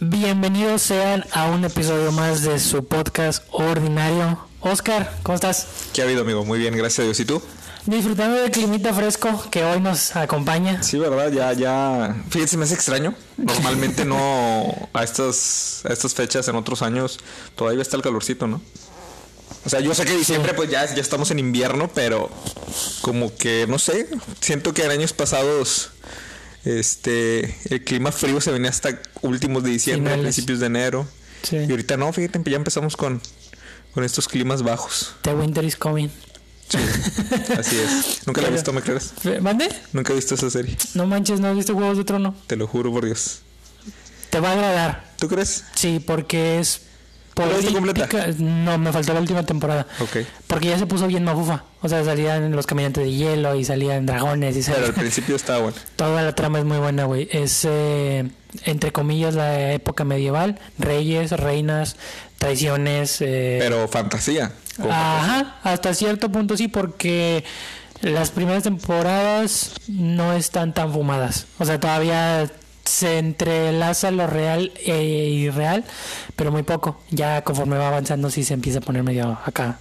Bienvenidos sean a un episodio más de su podcast ordinario. Oscar, ¿cómo estás? ¿Qué ha habido, amigo? Muy bien, gracias a Dios. ¿Y tú? Disfrutando del climita fresco que hoy nos acompaña. Sí, ¿verdad? Ya, ya. Fíjense, me hace extraño. Normalmente no. A estas, a estas fechas, en otros años, todavía está el calorcito, ¿no? O sea, yo sé que diciembre, pues ya, ya estamos en invierno, pero como que, no sé, siento que en años pasados este el clima frío se venía hasta últimos de diciembre, Finales. principios de enero. Sí. Y ahorita no, fíjate, ya empezamos con, con estos climas bajos. The winter is coming. Sí, así es. Nunca la he visto, ¿me crees? ¿Mande? Nunca he visto esa serie. No manches, ¿no has visto Juegos de Trono? Te lo juro por Dios. Te va a agradar. ¿Tú crees? Sí, porque es... ¿La viste completa? política- No, me faltó la última temporada. Porque ya se puso bien mafufa. O sea, salían los caminantes de hielo y salían dragones y Pero al principio estaba bueno. Toda la trama es muy buena, güey. Es, eh, entre comillas, la época medieval. Reyes, reinas, traiciones. eh, Pero fantasía. Ajá, hasta cierto punto sí, porque las primeras temporadas no están tan fumadas. O sea, todavía se entrelaza lo real e irreal, pero muy poco. Ya conforme va avanzando sí se empieza a poner medio acá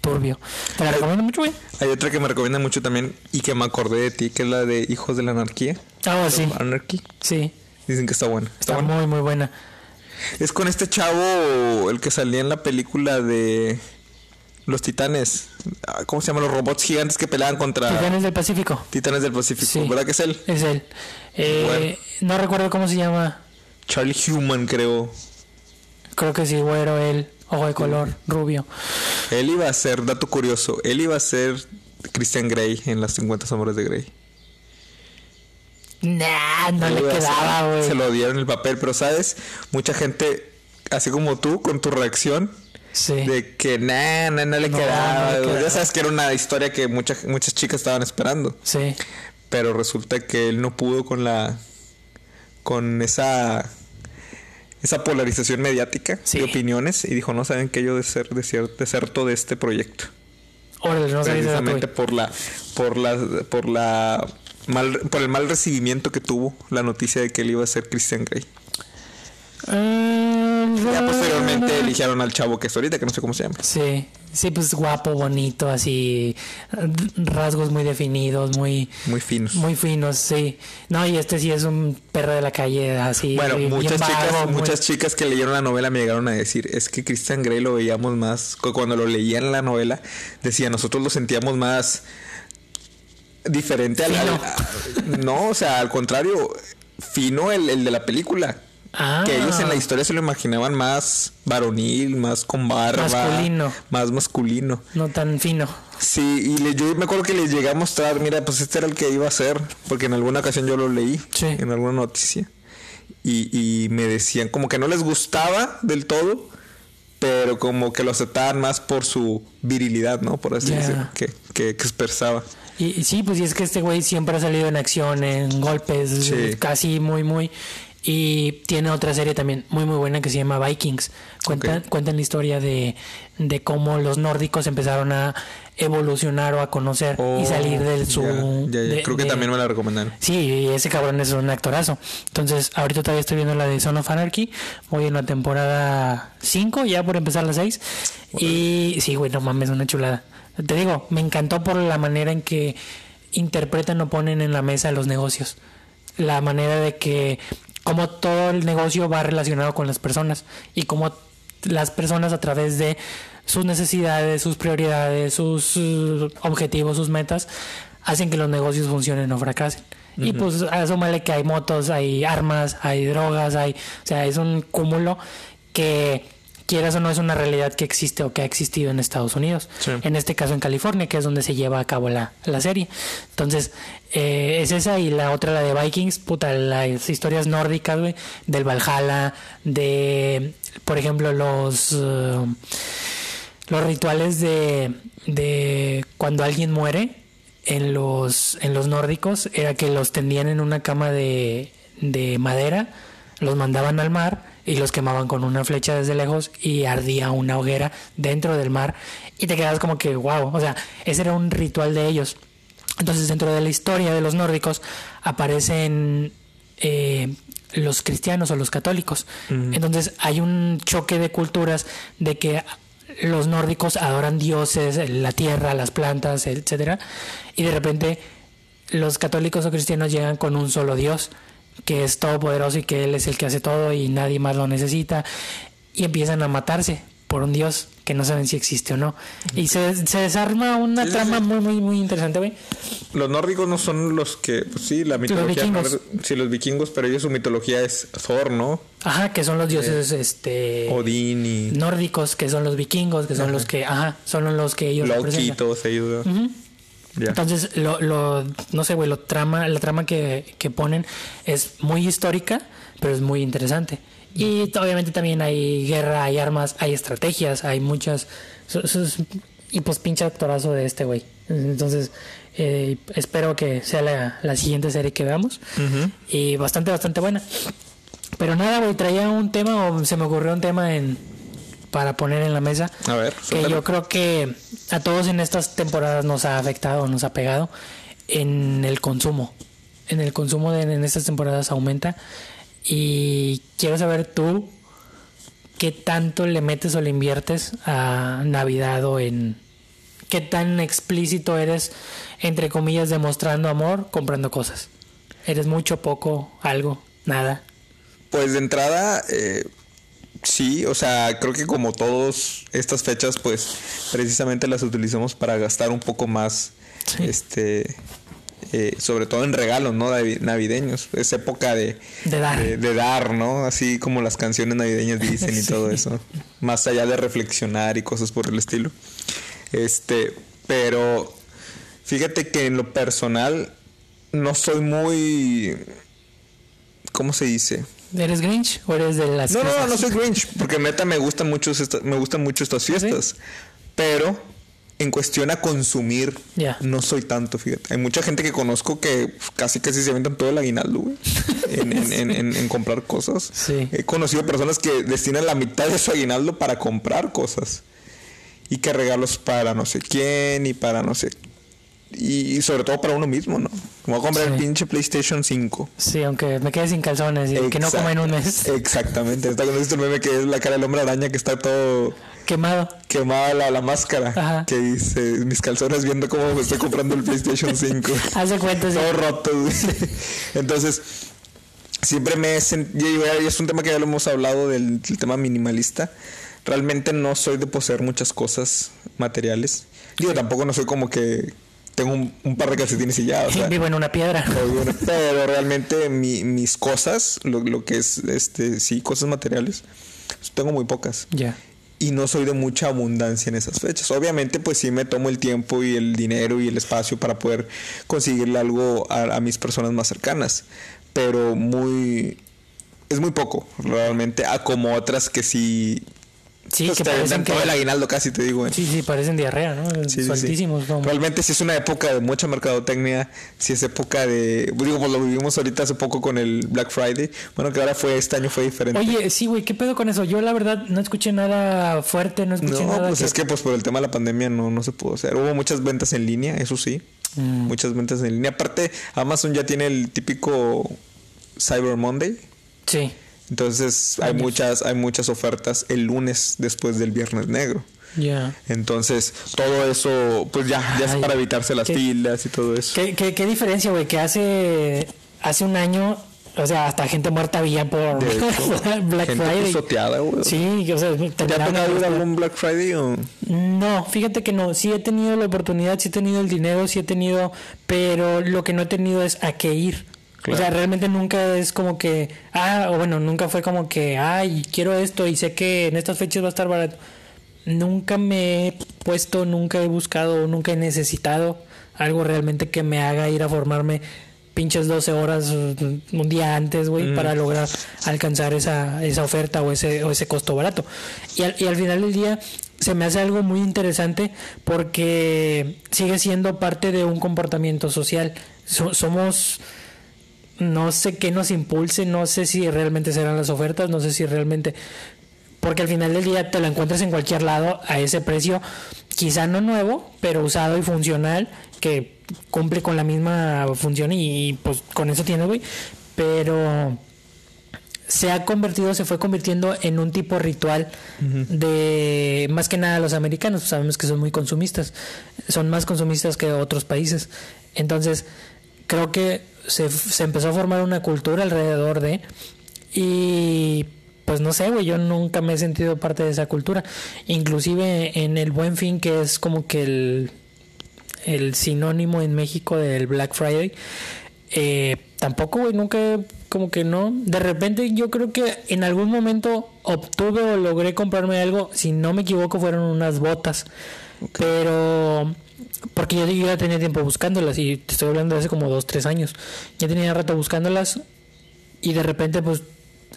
turbio. Te la recomiendo mucho, güey. Hay otra que me recomienda mucho también y que me acordé de ti, que es la de Hijos de la Anarquía. Ah, sí, Anarchy. sí. Dicen que está buena. Está Está buena. muy, muy buena. Es con este chavo, el que salía en la película de Los Titanes. Ah, ¿Cómo se llama? Los robots gigantes que peleaban contra Titanes del Pacífico. Titanes del Pacífico. Sí. ¿Verdad que es él? Es él. Eh, No recuerdo cómo se llama. Charlie Human, creo. Creo que sí, güero, él. Ojo de color, rubio. Él iba a ser, dato curioso, él iba a ser Christian Grey en las 50 sombras de Grey. Nah, no Él le quedaba, güey. Se lo dieron el papel, pero sabes, mucha gente, así como tú, con tu reacción, Sí. de que nah, nah, no le No, quedaba. no le quedaba. Ya sabes que era una historia que muchas muchas chicas estaban esperando. Sí. Pero resulta que él no pudo con la. con esa. esa polarización mediática Sí. de opiniones y dijo, no saben que yo de ser deser- deserto de este proyecto. Órale, no Precisamente por la. por la. por la. Mal, por el mal recibimiento que tuvo la noticia de que él iba a ser Christian Grey. Ah, Ya posteriormente eligieron al chavo que es ahorita, que no sé cómo se llama. Sí, sí, pues guapo, bonito, así, rasgos muy definidos, muy, Muy finos. muy finos, sí. No, y este sí es un perro de la calle, así. Bueno, muchas vago, chicas, muy- muchas chicas que leyeron la novela me llegaron a decir, es que Christian Grey lo veíamos más, cu- cuando lo leían la novela, decía, nosotros lo sentíamos más diferente al, Fino. al- no, o sea, al contrario, fino el, el de la película. Ah. Que ellos en la historia se lo imaginaban más varonil, más con barba. Masculino. Más masculino. No tan fino. Sí, y le- yo me acuerdo que les llegué a mostrar, mira, pues este era el que iba a ser, porque en alguna ocasión yo lo leí, Sí. en alguna noticia, y, y me decían como que no les gustaba del todo, pero como que lo aceptaban más por su virilidad, ¿no? Por así decirlo, que, que, que expresaba. Y, y sí, pues y es que este güey siempre ha salido en acción, en golpes, Sí. casi muy, muy. Y tiene otra serie también muy, muy buena que se llama Vikings. Cuentan, Ok. cuentan la historia de, de cómo los nórdicos empezaron a evolucionar o a conocer y Oh, salir de su. ya, ya, ya. de- Creo que de- también me la recomendaron. Sí, y ese cabrón es un actorazo. Entonces, ahorita todavía estoy viendo la de Son of Anarchy. Voy en la temporada 5, ya por empezar la 6. Y sí, güey, no mames, una chulada. Te digo, me encantó por la manera en que interpretan o ponen en la mesa los negocios. La manera de que, como todo el negocio va relacionado con las personas y como las personas a través de sus necesidades, sus prioridades, sus uh, objetivos, sus metas, hacen que los negocios funcionen o fracasen. Y pues asúmale que hay motos, hay armas, hay drogas, hay, o sea, es un cúmulo que quieras o no es una realidad que existe o que ha existido en Estados Unidos. Sí. En este caso en California, que es donde se lleva a cabo la, la serie. Entonces, eh, es esa y la otra, la de Vikings, puta, las historias nórdicas, güey, del Valhalla, de, por ejemplo, los... eh, los rituales de, de cuando alguien muere en los, en los nórdicos era que los tendían en una cama de, de madera, los mandaban al mar y los quemaban con una flecha desde lejos y ardía una hoguera dentro del mar y te quedabas como que wow, o sea, ese era un ritual de ellos. Entonces dentro de la historia de los nórdicos aparecen eh, los cristianos o los católicos. Entonces hay un choque de culturas de que los nórdicos adoran dioses, la tierra, las plantas, etcétera, y de repente los católicos o cristianos llegan con un solo Dios que es todopoderoso y que él es el que hace todo y nadie más lo necesita y empiezan a matarse por un Dios que no saben si existe o no. Y se, se desarma una Sí, trama sí. muy, muy, muy interesante, güey. Los nórdicos no son los que, pues sí, la mitología. vikingos. Sí, los vikingos, pero ellos su mitología es Thor, ¿no? Ajá, que son los dioses este Odín y nórdicos, que son los vikingos, que son los que, ajá, son los que ellos Loki, representan. todos ellos. Entonces, lo, lo, no sé, güey, lo trama, la trama que, que ponen es muy histórica, pero es muy interesante. Y obviamente también hay guerra, hay armas, hay estrategias, hay muchas... y pues pinche actorazo de este güey. Entonces, eh, espero que sea la, la siguiente serie que veamos. Y bastante, bastante buena. Pero nada, güey, traía un tema o se me ocurrió un tema en para poner en la mesa A ver, que yo creo que a todos en estas temporadas nos ha afectado, nos ha pegado en el consumo. En el consumo de, en estas temporadas aumenta y quiero saber tú qué tanto le metes o le inviertes a Navidad o en qué tan explícito eres entre comillas demostrando amor comprando cosas. Eres mucho, poco, algo, nada. Pues de entrada, eh, sí, o sea, creo que como todos estas fechas, pues precisamente las utilizamos para gastar un poco más, Sí. este, eh, sobre todo en regalos, ¿no? Navi- Navideños. Es época de, De dar. de, de dar, ¿no? Así como las canciones navideñas dicen y Sí. todo eso. Más allá de reflexionar y cosas por el estilo. Este, pero fíjate que en lo personal no soy muy, ¿cómo se dice? ¿Eres Grinch o eres de las No, no, no soy Grinch, porque neta me gustan mucho esta- me gustan mucho estas fiestas. Pero en cuestión a consumir, no soy tanto, fíjate. Hay mucha gente que conozco que pues, casi casi se aventan todo el aguinaldo, güey. En, en- en- en- en comprar cosas. Sí. He conocido personas que destinan la mitad de su aguinaldo para comprar cosas. Y que regalos para no sé quién y para no sé. Y, sobre todo para uno mismo, ¿no? Como a comprar el pinche PlayStation 5. Sí, aunque me quede sin calzones y que no coma en un mes. Exactamente. Está con este meme que es la cara del hombre araña que está todo Quemado. quemada la, la máscara. Ajá. Que dice, mis calzones viendo cómo me estoy comprando el PlayStation 5. Haz de cuenta, sí. todo roto. Entonces, siempre me y es un tema que ya lo hemos hablado del, del tema minimalista. Realmente no soy de poseer muchas cosas materiales. Digo, tampoco no soy como que tengo un, un par de calcetines y ya. O sea, Vivo en una piedra. Pero realmente mi- mis cosas, lo, lo que es, este, sí, cosas materiales, tengo muy pocas. Ya. Y no soy de mucha abundancia en esas fechas. Obviamente, pues sí me tomo el tiempo y el dinero y el espacio para poder conseguirle algo a, a mis personas más cercanas. Pero muy... Es muy poco, realmente, a como otras que sí... Sí, que te parecen venden que... todo el aguinaldo casi, te digo. ¿eh? Sí, sí, parecen diarrea, ¿no? Sí, sí. ¿no? Realmente sí es una época de mucha mercadotecnia, sí es época de, digo, pues lo vivimos ahorita hace poco con el Black Friday, bueno que ahora fue, este año fue diferente. Oye, sí, güey, ¿qué pedo con eso? Yo la verdad no escuché nada fuerte, no escuché no, nada pues es que pues por el tema de la pandemia no, no se pudo hacer. Hubo muchas ventas en línea, eso sí, Mm. muchas ventas en línea. Aparte, Amazon ya tiene el típico Cyber Monday. Sí. Entonces hay muchas, hay muchas ofertas el lunes después del Viernes Negro. Ya. Entonces, todo eso, pues ya, ya es Ay, para evitarse las filas y todo eso. ¿Qué, qué, qué diferencia, güey? Que hace, hace un año, o sea, hasta gente muerta había por Black gente Friday. pisoteada, güey. Sí, o sea, ¿Te ha tocado algún Black Friday o...? No, fíjate que no. Sí he tenido la oportunidad, sí he tenido el dinero, sí he tenido, pero lo que no he tenido es a qué ir. Claro. O sea, realmente nunca es como que, ah, o bueno, nunca fue como que, ay, quiero esto y sé que en estas fechas va a estar barato. Nunca me he puesto, nunca he buscado, nunca he necesitado algo realmente que me haga ir a formarme pinches 12 horas un día antes, güey, para lograr alcanzar esa, esa oferta o ese, o ese costo barato. Y al, y al final del día se me hace algo muy interesante porque sigue siendo parte de un comportamiento social. So- somos no sé qué nos impulse, no sé si realmente serán las ofertas, no sé si realmente... Porque al final del día te lo encuentras en cualquier lado a ese precio, quizá no nuevo, pero usado y funcional, que cumple con la misma función y, pues con eso tiene, güey. Pero se ha convertido, se fue convirtiendo en un tipo ritual de más que nada los americanos, sabemos que son muy consumistas, son más consumistas que otros países. Entonces, creo que se, se empezó a formar una cultura alrededor de y pues no sé, güey, yo nunca me he sentido parte de esa cultura. Inclusive en el Buen Fin, que es como que el, el sinónimo en México del Black Friday, eh, tampoco, güey, nunca, como que no. De repente yo creo que en algún momento obtuve o logré comprarme algo, si no me equivoco, fueron unas botas. Pero porque yo, ya tenía tiempo buscándolas y te estoy hablando de hace como dos, tres años. Ya tenía rato buscándolas y de repente pues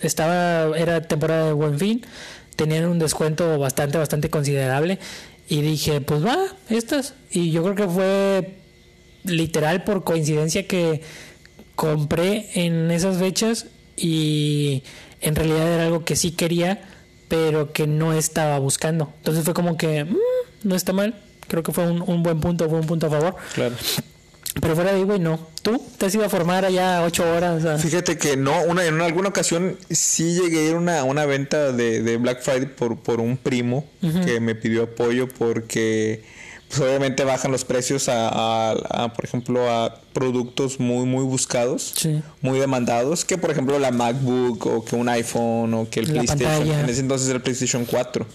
estaba, era temporada de buen fin, tenían un descuento bastante, bastante considerable y dije pues va, estas. Y yo creo que fue literal por coincidencia que compré en esas fechas y en realidad era algo que sí quería pero que no estaba buscando. Entonces fue como que mm, no está mal creo que fue un, un, buen punto, fue un punto a favor. Claro. Pero fuera de ahí, güey, no. ¿Tú te has ido a formar allá ocho horas? O sea? Fíjate que no, una, en alguna ocasión sí llegué a ir a una, una venta de, de, Black Friday por, por un primo uh -huh. que me pidió apoyo porque pues obviamente bajan los precios a, a, a, por ejemplo, a productos muy, muy buscados, sí. muy demandados, que por ejemplo la MacBook o que un iPhone o que el la PlayStation, pantalla. en ese entonces el PlayStation 4.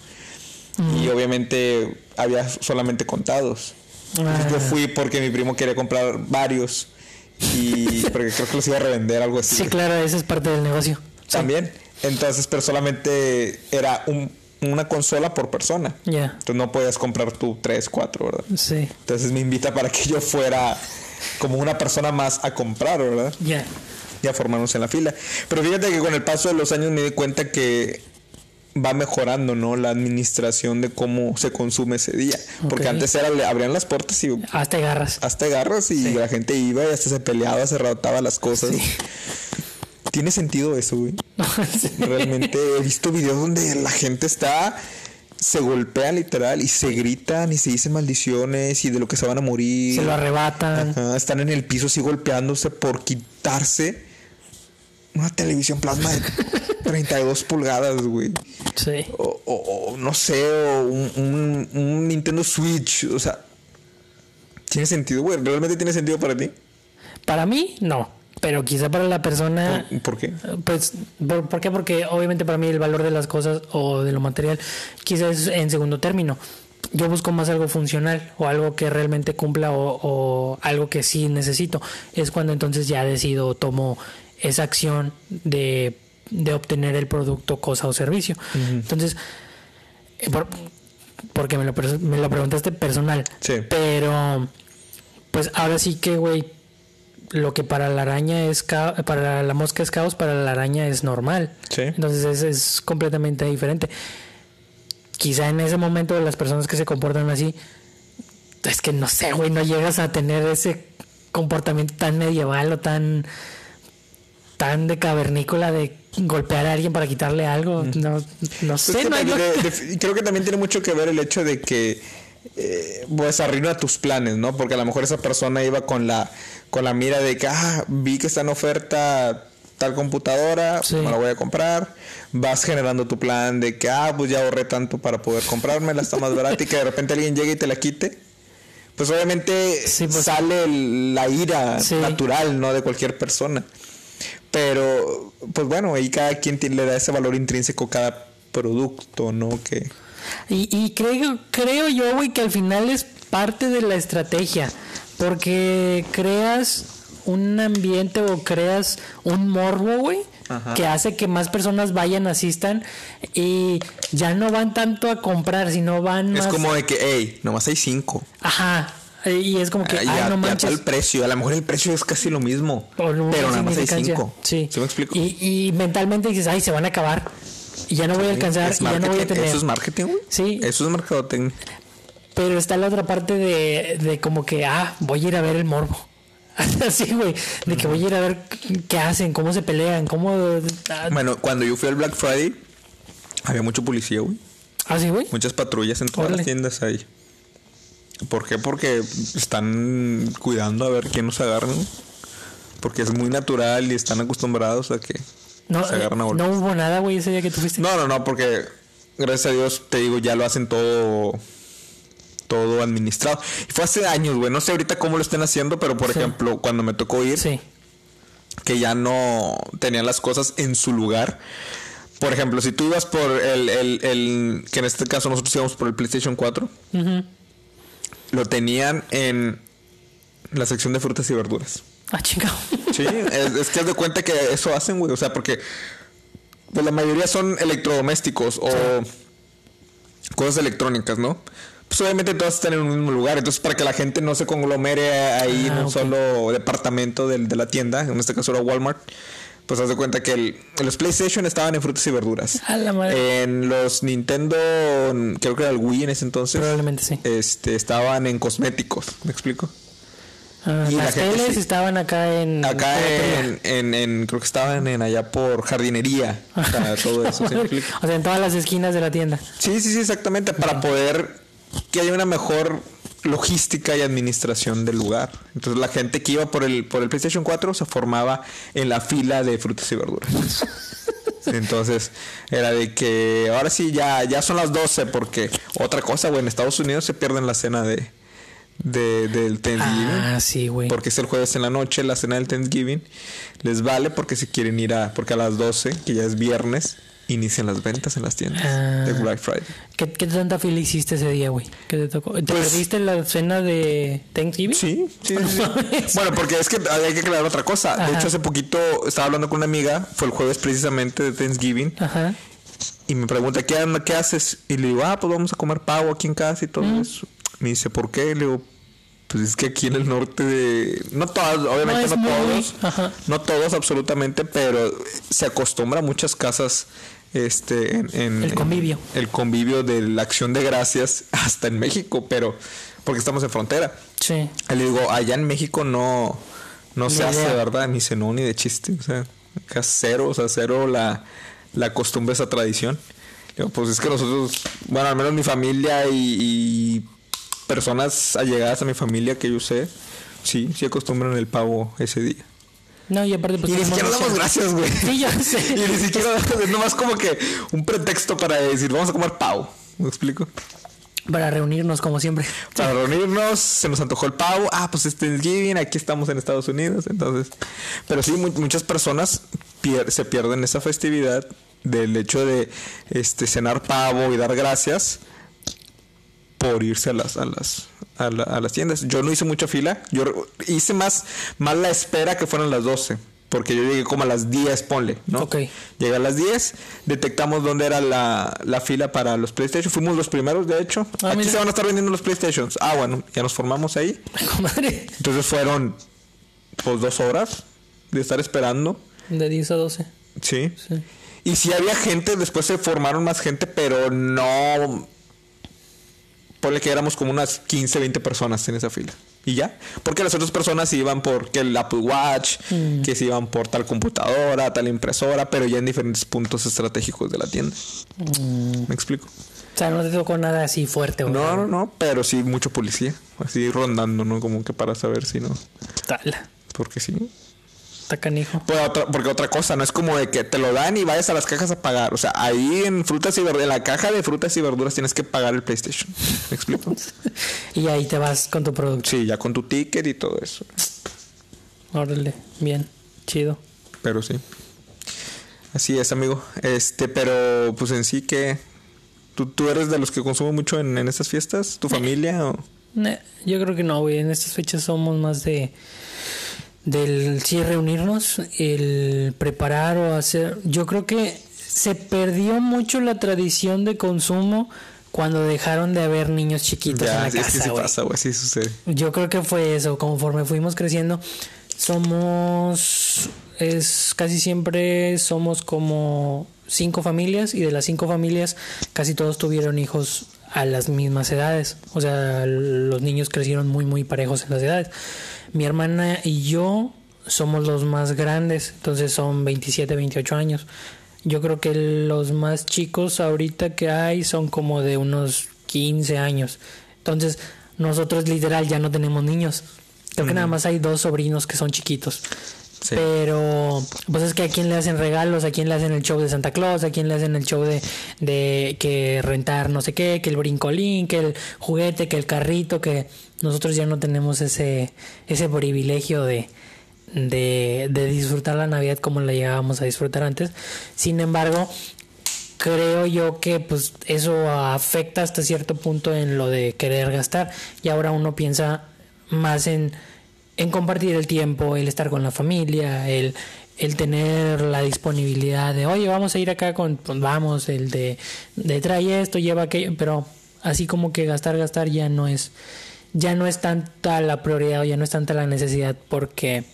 Y obviamente había solamente contados. Ah. Yo fui porque mi primo quería comprar varios y porque creo que los iba a revender, algo así. Sí, claro, esa es parte del negocio. También. Entonces, pero solamente era un, una consola por persona. Ya. Yeah. Entonces no podías comprar tú tres, cuatro, ¿verdad? Sí. Entonces me invita para que yo fuera como una persona más a comprar, ¿verdad? Ya. Yeah. Y a formarnos en la fila. Pero fíjate que con el paso de los años me di cuenta que va mejorando, ¿no? La administración de cómo se consume ese día. Okay. Porque antes era, abrían las puertas y... Hasta garras. Hasta garras y sí. la gente iba y hasta se peleaba, se rotaba las cosas. Sí. ¿Tiene sentido eso, güey? sí. Realmente he visto videos donde la gente está... Se golpean literal y se gritan y se dicen maldiciones y de lo que se van a morir. Se lo arrebatan. Ajá, están en el piso así golpeándose por quitarse una televisión plasma de 32 pulgadas, güey. Sí. O, o, o, no sé, o un, un, un, Nintendo Switch. O sea, ¿tiene sentido, güey? ¿Realmente tiene sentido para ti? Para mí, no. Pero quizá para la persona. ¿Por, ¿por qué? Pues, ¿por, ¿por, qué? Porque obviamente para mí el valor de las cosas o de lo material quizás es en segundo término. Yo busco más algo funcional o algo que realmente cumpla o, o algo que sí necesito. Es cuando entonces ya decido, tomo esa acción de, de obtener el producto, cosa o servicio. Uh -huh. Entonces, eh, por, porque me lo, me lo preguntaste personal. Sí. Pero, pues ahora sí que, güey, lo que para la araña es para la mosca es caos, para la araña es normal. Sí. Entonces es, es completamente diferente. Quizá en ese momento las personas que se comportan así, es que no sé, güey, no llegas a tener ese comportamiento tan medieval o tan tan de cavernícola de golpear a alguien para quitarle algo. No, no sé. Pues no de, de, de, creo que también tiene mucho que ver el hecho de que eh, pues arruina tus planes, ¿no? Porque a lo mejor esa persona iba con la con la mira de que ah, vi que está en oferta tal computadora, sí. me la voy a comprar. Vas generando tu plan de que ah, pues ya ahorré tanto para poder comprármela, está más barata y que de repente alguien llegue y te la quite. Pues obviamente sí, pues, sale la ira sí. natural, ¿no? De cualquier persona. Pero, pues bueno, ahí cada quien le da ese valor intrínseco a cada producto, ¿no? Que... Y, y creo, creo yo, güey, que al final es parte de la estrategia. Porque creas un ambiente o creas un morbo, güey, que hace que más personas vayan, asistan y ya no van tanto a comprar, sino van Es más... como de que, hey, nomás hay cinco. Ajá. Y es como que, ay, ya, no manches. Ya el precio, a lo mejor el precio es casi lo mismo, no, pero nada más hay cinco. Sí. ¿Sí me explico? Y, y, mentalmente dices, ay, se van a acabar. Y ya no voy a alcanzar, y ya no voy a tener. Eso es marketing, güey. Sí. Eso es mercadotecnia. Pero está la otra parte de, de como que, ah, voy a ir a ver el morbo. Así, güey. De que voy a ir a ver qué hacen, cómo se pelean, cómo. ah, Bueno, cuando yo fui al Black Friday, había mucho policía, güey. Así, güey. Muchas patrullas en todas Órale. las tiendas ahí. ¿Por qué? Porque están cuidando a ver quién nos agarra, ¿no? Porque es muy natural y están acostumbrados a que No, se agarran a eh, no hubo nada, güey, ese día que tú fuiste. No, no, no, porque gracias a Dios, te digo, ya lo hacen todo todo administrado. Y fue hace años, güey. No sé ahorita cómo lo estén haciendo, pero por Sí. ejemplo, cuando me tocó ir, Sí. que ya no tenían las cosas en su lugar. Por ejemplo, si tú ibas por el, el, el- que en este caso nosotros íbamos por el PlayStation 4, Ujú. Lo tenían en la sección de frutas y verduras. Ah, chingado. Sí, es, es que haz de cuenta que eso hacen, güey. O sea, porque pues la mayoría son electrodomésticos o cosas electrónicas, ¿no? Pues obviamente todas están en un mismo lugar. Entonces, para que la gente no se conglomere ahí en Ah, un solo departamento del- de la tienda, en este caso era Walmart, pues haz de cuenta que el- los PlayStation estaban en frutas y verduras. A la madre. En los Nintendo, creo que era el Wii en ese entonces, Probablemente sí. este, estaban en cosméticos. ¿Me explico? Ah, y la las gente teles estaban acá en. Acá en, en, en- creo que estaban en allá por jardinería. O sea, todo eso. ¿sí o sea, en todas las esquinas de la tienda. Sí, sí, sí, exactamente. Para poder que haya una mejor logística y administración del lugar. Entonces la gente que iba por el, por el PlayStation 4 se formaba en la fila de frutas y verduras. Entonces era de que ahora sí ya, ya son las 12 porque otra cosa, güey, en Estados Unidos se pierden la cena de, de del Thanksgiving. Ah, sí, güey. Porque es el jueves en la noche, la cena del Thanksgiving. Les vale porque si quieren ir a... Porque a las 12, que ya es viernes, inician las ventas en las tiendas Ah. de Black Friday. ¿Qué, qué tanta fila hiciste ese día, güey? ¿Qué te tocó? ¿Te Pues- perdiste la cena de Thanksgiving? Sí, sí, sí. No. Bueno, porque es que hay que aclarar otra cosa. De hecho, hace poquito estaba hablando con una amiga, fue el jueves precisamente de Thanksgiving, Ajá. y me pregunta, ¿qué, qué haces? Y le digo, ah, pues vamos a comer pavo aquí en casa y todo Mm. eso. Me dice, ¿por qué? Le digo, pues es que aquí en el norte de... No todas, obviamente no, muy- todos. ajá. No todos absolutamente, pero se acostumbra a muchas casas este en, en- El convivio. en- el convivio de la acción de gracias hasta en México, pero porque estamos en frontera. Sí. Y Le digo, allá en México no, no se hace, idea. ¿verdad? Ni se no, ni de chiste. O sea, cero, o sea, cero la, la costumbre, esa tradición. Digo, pues es que nosotros, bueno, al menos mi familia y, y personas allegadas a mi familia que yo sé, sí, sí acostumbran el pavo ese día. No, y aparte, pues. y ni siquiera damos gracias, güey. Sí, ya sé. y ni siquiera es nomás como que un pretexto para decir, vamos a comer pavo. ¿Me explico? Para reunirnos, como siempre. Para reunirnos, se nos antojó el pavo. Ah, pues es Thanksgiving, aquí estamos en Estados Unidos. Entonces, pero sí, mu- muchas personas pier- se pierden esa festividad del hecho de este cenar pavo y dar gracias por irse a las a las a, la- a las tiendas. Yo no hice mucha fila, yo hice más más la espera que fueron las 12, porque yo llegué como a las 10, ponle, ¿no? Ok. Llegué a las 10, detectamos dónde era la, la fila para los PlayStation, fuimos los primeros, de hecho. Ah, Aquí mira. se van a estar vendiendo los PlayStations. Ah, bueno, ya nos formamos ahí. Comadre. Entonces fueron pues dos horas de estar esperando, De 10 a 12. sí. Sí. Y sí había gente, después se formaron más gente, pero no. Ponle que éramos como unas 15, 20 personas en esa fila. Y ya. Porque las otras personas iban por que el Apple Watch, Mm. que se iban por tal computadora, tal impresora, pero ya en diferentes puntos estratégicos de la tienda. Mm. ¿Me explico? O sea, no te tocó nada así fuerte, güey. No, no, no, pero sí mucho policía. Así rondando, ¿no? Como que para saber si no. Tal. Porque sí. Está canijo. Pues otra- porque otra cosa, no es como de que te lo dan y vayas a las cajas a pagar. O sea, ahí en frutas y verduras, en la caja de frutas y verduras tienes que pagar el PlayStation. ¿Me explico? Y ahí te vas con tu producto. Sí, ya con tu ticket y todo eso. Órale. Bien. Chido. Pero sí. Así es, amigo. Este, pero pues en sí que. ¿Tú, tú eres de los que consume mucho en, en estas fiestas? ¿Tu familia? O? Ne- Yo creo que no, güey. En estas fechas somos más de del sí reunirnos, el preparar o hacer. Yo creo que se perdió mucho la tradición de consumo cuando dejaron de haber niños chiquitos en Ya, la es que casa, sí pasa, güey, sí sucede. Yo creo que fue eso, conforme fuimos creciendo, somos, es casi siempre somos como cinco familias y de las cinco familias casi todos tuvieron hijos a las mismas edades. O sea, los niños crecieron muy, muy parejos en las edades. Mi hermana y yo somos los más grandes, entonces son 27, 28 años. Yo creo que los más chicos ahorita que hay son como de unos 15 años. Entonces, nosotros literal ya no tenemos niños. Creo que nada más hay dos sobrinos que son chiquitos. Pero, pues es que a quién le hacen regalos, a quién le hacen el show de Santa Claus, a quién le hacen el show de, de que rentar no sé qué, que el brincolín, que el juguete, que el carrito, que nosotros ya no tenemos ese, ese privilegio de, de, disfrutar la Navidad como la llegábamos a disfrutar antes. Sin embargo, creo yo que pues eso afecta hasta cierto punto en lo de querer gastar y ahora uno piensa más en en compartir el tiempo, el estar con la familia, el, el tener la disponibilidad de, oye, vamos a ir acá con, pues, vamos, el de, de trae esto, lleva aquello, pero así como que gastar, gastar ya no es, ya no es tanta la prioridad o ya no es tanta la necesidad porque,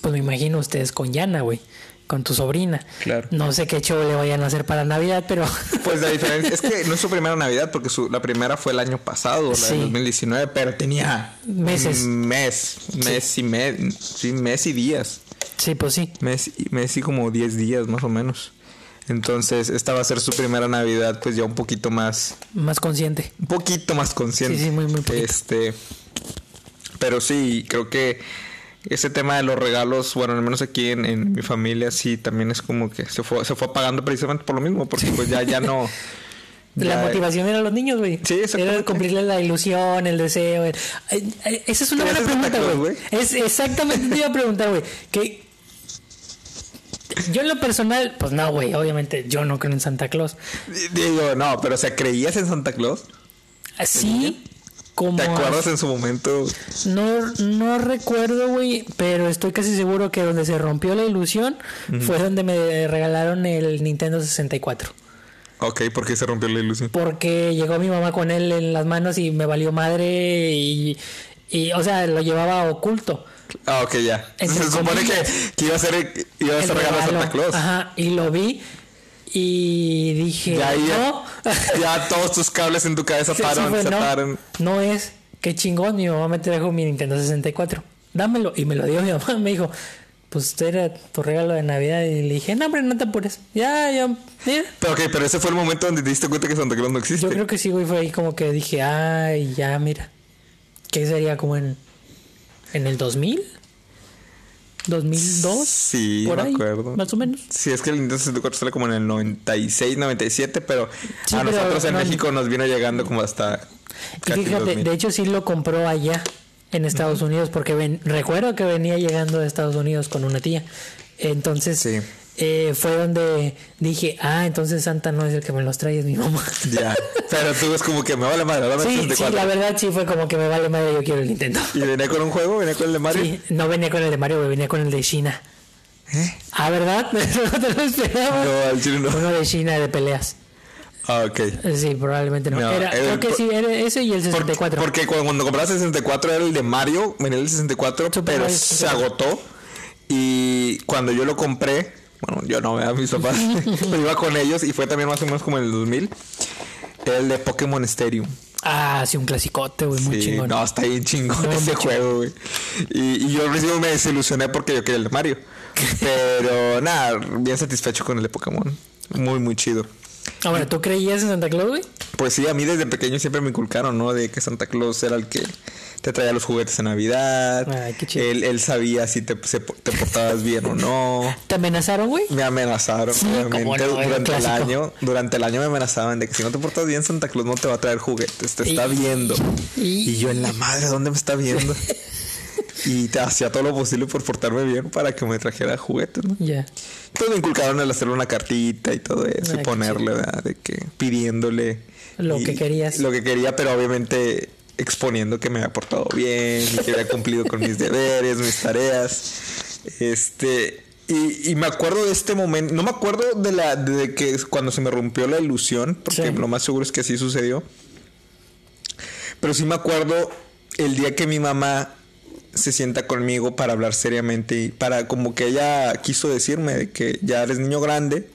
pues me imagino ustedes con Yana, güey con tu sobrina. Claro. No sé qué show le vayan a hacer para Navidad, pero. Pues la diferencia es que no es su primera Navidad, porque su, la primera fue el año pasado, la de 2019, pero tenía. Meses. Mes, mes y mes, sí, mes y días. Sí, pues sí. Mes, mes y como 10 días más o menos. Entonces, esta va a ser su primera Navidad, pues ya un poquito más. Más consciente. Un poquito más consciente. Sí, sí, muy, muy poquito. Este. Pero sí, creo que ese tema de los regalos, bueno, al menos aquí en, mi familia sí también es como que se fue, se fue apagando precisamente por lo mismo, porque pues ya, ya no. la motivación era los niños, güey. Sí, Era cumplirles la ilusión, el deseo. Esa es una buena pregunta, güey. Es exactamente te iba a preguntar, güey. Que yo en lo personal, pues no, güey. Obviamente yo no creo en Santa Claus. Digo, no, pero o sea, ¿creías en Santa Claus? Sí, ¿Te acuerdas en su momento? No, no recuerdo, güey, pero estoy casi seguro que donde se rompió la ilusión fue donde me regalaron el Nintendo 64. Ok, ¿por qué se rompió la ilusión? Porque llegó mi mamá con él en las manos y me valió madre y, o sea, lo llevaba oculto. Ah, ok, ya. se supone que, iba a ser, iba a ser regalo, regalo Santa Claus. Ajá, y lo vi y dije, ya, ¿no? ya todos tus cables en tu cabeza paran, no, es, qué chingón, mi mamá me trajo mi Nintendo 64, dámelo. Y me lo dio mi mamá, me dijo, pues era tu regalo de Navidad. Y le dije, no, hombre, no te apures. Ya, ya, Pero, ok, pero ese fue el momento donde te diste cuenta que Santa Claus no existe. Yo creo que sí, güey, fue ahí como que dije, ay, ya, mira. ¿Qué sería como en, en el 2000? 2002. Sí, por me acuerdo. Más o menos. Sí, es que el Nintendo 64 sale como en el 96, 97, pero a nosotros en México nos vino llegando como hasta. Y fíjate, de hecho sí lo compró allá en Estados Unidos porque ven, recuerdo que venía llegando de Estados Unidos con una tía. Entonces, sí. Eh, fue donde dije, ah, entonces Santa no es el que me los trae, es mi mamá. Ya, pero tú es como que me vale madre, dame sí, sí, la verdad sí fue como que me vale madre, yo quiero el Nintendo. ¿Y venía con un juego? ¿Venía con el de Mario? Sí, no venía con el de Mario, venía con el de China. ¿Eh? Ah, ¿verdad? no te lo esperaba. No, al chino no. Uno de China de peleas. Ah, ok. Sí, probablemente no. era, creo que sí, era ese y el 64. porque cuando, compraste el 64 era el de Mario, venía el 64, pero se agotó. Y cuando yo lo compré, bueno, yo no, veo a mis papás, pero iba con ellos y fue también más o menos como en el 2000. el de Pokémon Stadium. Ah, sí, un clasicote, güey, muy chingón. No, está bien chingón ese juego, güey. Y, y, yo recién me desilusioné porque yo quería el de Mario. Pero nada, bien satisfecho con el de Pokémon. Muy, muy chido. Ahora, ¿tú creías en Santa Claus, güey? Pues sí, a mí desde pequeño siempre me inculcaron, ¿no? De que Santa Claus era el que te traía los juguetes en Navidad. Ay, qué chido. Él, él sabía si te, te portabas bien o no. ¿Te amenazaron, güey? Me amenazaron, obviamente. durante el año, durante el año me amenazaban de que si no te portas bien, Santa Claus no te va a traer juguetes, te está viendo. Y, yo en la madre, ¿dónde me está viendo? y te hacía todo lo posible por portarme bien para que me trajera juguetes, ¿no? Ya. Entonces me inculcaron el hacerle una cartita y todo eso, y ponerle, ¿verdad? De que pidiéndole. Lo que querías. Lo que quería, pero obviamente exponiendo que me había portado bien y que había cumplido con mis deberes, mis tareas. Este, y, me acuerdo de este momento, no me acuerdo de la de que cuando se me rompió la ilusión, porque lo más seguro es que así sucedió. Pero sí me acuerdo el día que mi mamá se sienta conmigo para hablar seriamente y para como que ella quiso decirme de que ya eres niño grande